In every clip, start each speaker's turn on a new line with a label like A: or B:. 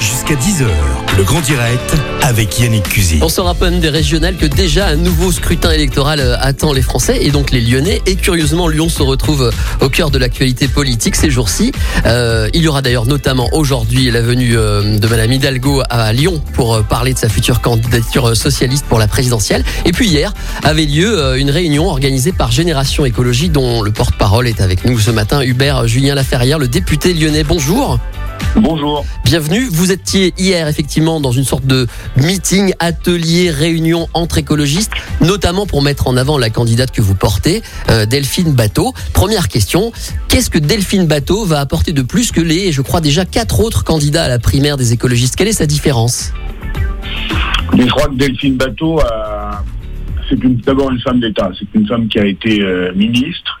A: Jusqu'à 10h, le grand direct avec Yannick Cusy.
B: On se rappelle des régionales que déjà un nouveau scrutin électoral euh, attend les Français et donc les Lyonnais. Et curieusement, Lyon se retrouve euh, au cœur de l'actualité politique ces jours-ci. Euh, il y aura d'ailleurs notamment aujourd'hui la venue de Madame Hidalgo à Lyon pour parler de sa future candidature socialiste pour la présidentielle. Et puis hier avait lieu une réunion organisée par Génération Écologie dont le porte-parole est avec nous ce matin, Hubert Julien Laferrière, le député lyonnais. Bonjour.
C: Bonjour.
B: Bienvenue. Vous étiez hier effectivement dans une sorte de meeting, atelier, réunion entre écologistes, notamment pour mettre en avant la candidate que vous portez, euh, Delphine Bateau. Première question, qu'est-ce que Delphine Bateau va apporter de plus que les, je crois déjà, quatre autres candidats à la primaire des écologistes? Quelle est sa différence?
C: Je crois que Delphine Bateau, a- c'est d'abord une femme d'État. C'est une femme qui a été euh, ministre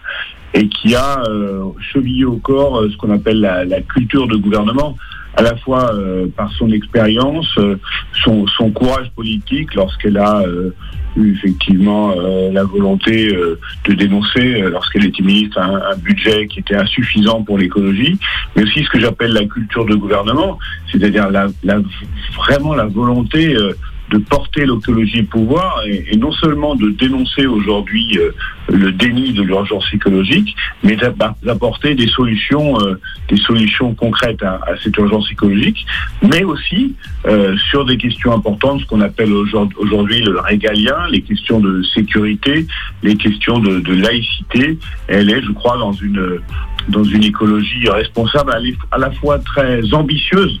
C: et qui a euh, chevillé au corps euh, ce qu'on appelle la, la culture de gouvernement, à la fois euh, par son expérience, euh, son, son courage politique lorsqu'elle a euh, eu effectivement euh, la volonté de dénoncer, lorsqu'elle était ministre, un, un budget qui était insuffisant pour l'écologie, mais aussi ce que j'appelle la culture de gouvernement, c'est-à-dire la, la- vraiment la volonté de porter l'écologie au pouvoir et, non seulement de dénoncer aujourd'hui euh, le déni de l'urgence écologique, mais d'app- d'apporter des solutions, euh, des solutions concrètes à, cette urgence écologique, mais aussi euh, sur des questions importantes, ce qu'on appelle aujourd- aujourd'hui le régalien, les questions de sécurité, les questions de, de laïcité. Elle est, je crois, dans une dans une écologie responsable, à la- fois très ambitieuse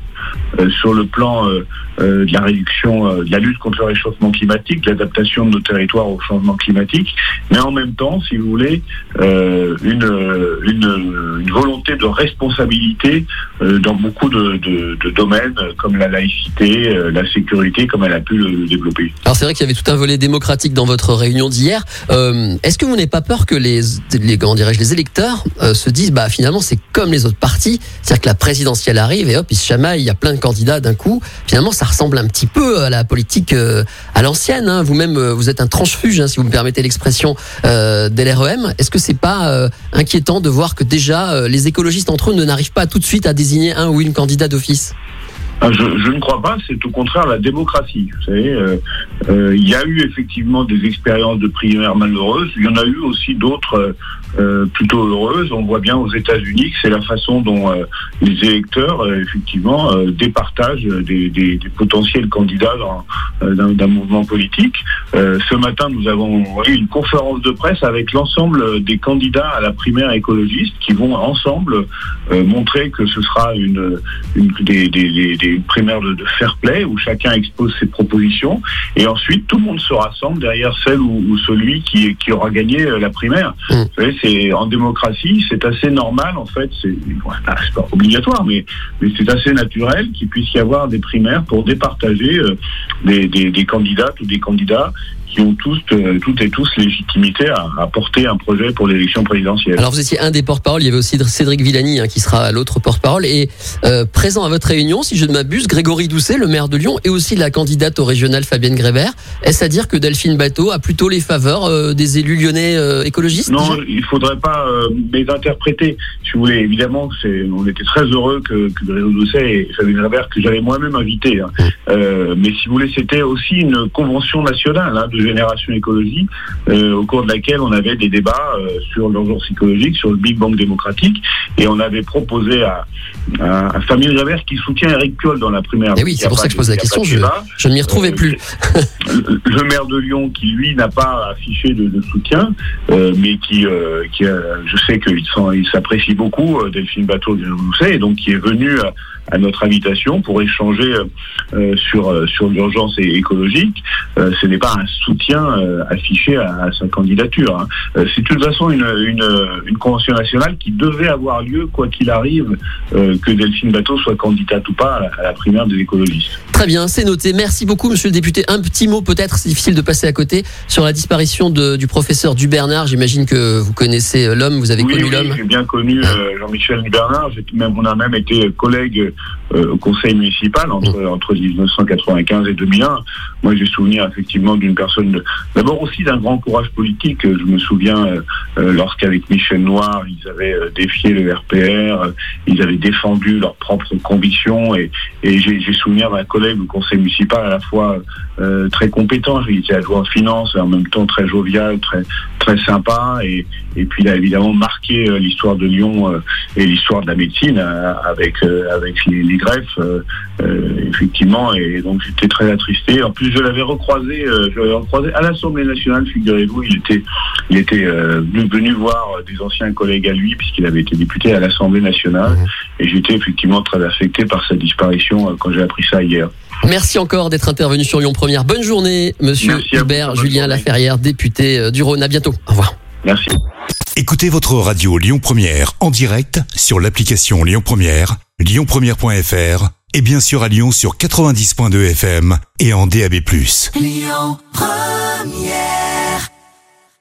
C: euh, sur le plan euh, de la réduction, euh, de la lutte contre le réchauffement climatique, de l'adaptation de nos territoires au changement climatique, mais en même temps, si vous voulez, euh, une, euh, une, volonté de responsabilité euh, dans beaucoup de, de- domaines euh, comme la laïcité, euh, la sécurité, comme elle a pu le, développer.
B: Alors c'est vrai qu'il y avait tout un volet démocratique dans votre réunion d'hier. Euh, Est-ce que vous n'avez pas peur que les, les comment dirais-je, les électeurs euh, se disent, bah finalement c'est comme les autres partis, c'est-à-dire que la présidentielle arrive et hop ils se chamaillent, il y a plein de candidats d'un coup. Finalement ça ressemble un petit peu à la politique euh, à l'ancienne. hein. Vous-même euh, vous êtes un tranche-fuge, hein, si vous me permettez l'expression, euh, de l'REM. Est-ce que c'est pas euh, inquiétant de voir que déjà les écologistes entre eux ne n'arrivent pas tout de suite à désigner un ou une candidat d'office?
C: Je, je ne crois pas, c'est au contraire la démocratie. Vous savez, euh, euh, il y a eu effectivement des expériences de primaires malheureuses. Il y en a eu aussi d'autres euh, plutôt heureuses. On voit bien aux États-Unis que c'est la façon dont les électeurs, effectivement, départagent des, potentiels candidats d'un mouvement politique. Ce matin, nous avons eu une conférence de presse avec l'ensemble des candidats à la primaire écologiste qui vont ensemble montrer que ce sera une, des, primaires de, de fair play où chacun expose ses propositions et ensuite tout le monde se rassemble derrière celle ou, ou celui qui, qui aura gagné euh, la primaire.
B: Mm.
C: Vous savez, c'est en démocratie, c'est assez normal en fait. C'est c'est pas obligatoire, mais mais c'est assez naturel qu'il puisse y avoir des primaires pour départager euh, des, des, des candidates ou des candidats qui ont tous, euh, toutes et tous légitimité à, à porter un projet pour l'élection présidentielle.
B: Alors vous étiez un des porte-parole, il y avait aussi Cédric Villani hein, qui sera l'autre porte-parole et euh, présent à votre réunion, si je ne m'abuse, Grégory Doucet, le maire de Lyon, et aussi la candidate au régional Fabienne Grébert. Est-ce à dire que Delphine Bateau a plutôt les faveurs euh, des élus lyonnais écologistes
C: Non, il faudrait pas les interpréter. Si vous voulez, évidemment, on était très heureux que, que Grégory Doucet et Fabienne Grébert, que j'avais moi-même invité. hein. Mais si vous voulez, c'était aussi une convention nationale hein, de Génération Écologie, euh, au cours de laquelle on avait des débats euh, sur l'urgence écologique, sur le Big Bang démocratique, et on avait proposé à, à, à Fabienne Grébert qui soutient Eric Piolle dans la primaire.
B: Eh oui, c'est pour ça que je
C: de-
B: pose la question,
C: de
B: je, je ne m'y retrouvais
C: Euh,
B: plus.
C: le le maire de Lyon qui lui n'a pas affiché de, de soutien, euh, mais qui, euh, je sais qu'il s'apprécie beaucoup euh, Delphine Bateau de Rousset, et donc qui est venu à, notre invitation pour échanger euh, euh, sur euh, sur l'urgence écologique. Euh, ce n'est pas un soutien euh, affiché à, à sa candidature. hein. C'est de toute façon une, une, une convention nationale qui devait avoir lieu quoi qu'il arrive, que Delphine Bateau soit candidate ou pas à la primaire des écologistes.
B: Très bien, c'est noté. Merci beaucoup, monsieur le député. Un petit mot, peut-être, c'est difficile de passer à côté, sur la disparition de, du professeur Dubernard. J'imagine que vous connaissez l'homme, vous avez
C: Oui,
B: connu
C: oui,
B: l'homme.
C: j'ai bien connu euh, Jean-Michel Bernard. J'ai même, on a même été collègues euh, au conseil municipal entre,
B: Mm.
C: entre 1995 et 2001. Moi, j'ai souvenir effectivement d'une personne, d'abord aussi d'un grand courage politique. Je me souviens euh, lorsqu'avec Michel Noir, ils avaient défié le RPR, ils avaient défendu leurs propres convictions et, j'ai souvenir d'un collègue au conseil municipal à la fois euh, très compétent, il était adjoint de finance et en même temps très jovial, très très sympa et, et puis il a évidemment marqué euh, l'histoire de Lyon euh, et l'histoire de la médecine avec avec les, les greffes effectivement et donc j'étais très attristé. En plus je l'avais recroisé, je l'avais recroisé à l'Assemblée nationale, figurez-vous, il était il était venu, voir des anciens collègues à lui puisqu'il avait été député à l'Assemblée nationale
B: Mhm.
C: et j'étais effectivement très affecté par sa disparition quand j'ai appris ça hier.
B: Merci encore d'être intervenu sur Lyon Première. Bonne journée, monsieur
C: Merci à vous,
B: Hubert Julien. Laferrière, député euh, du Rhône. À bientôt. Au revoir.
C: Merci.
A: Écoutez votre radio Lyon Première en direct sur l'application Lyon Première, lyonpremière.fr et bien sûr à Lyon sur 90.2 FM et en DAB+.
D: Lyon Première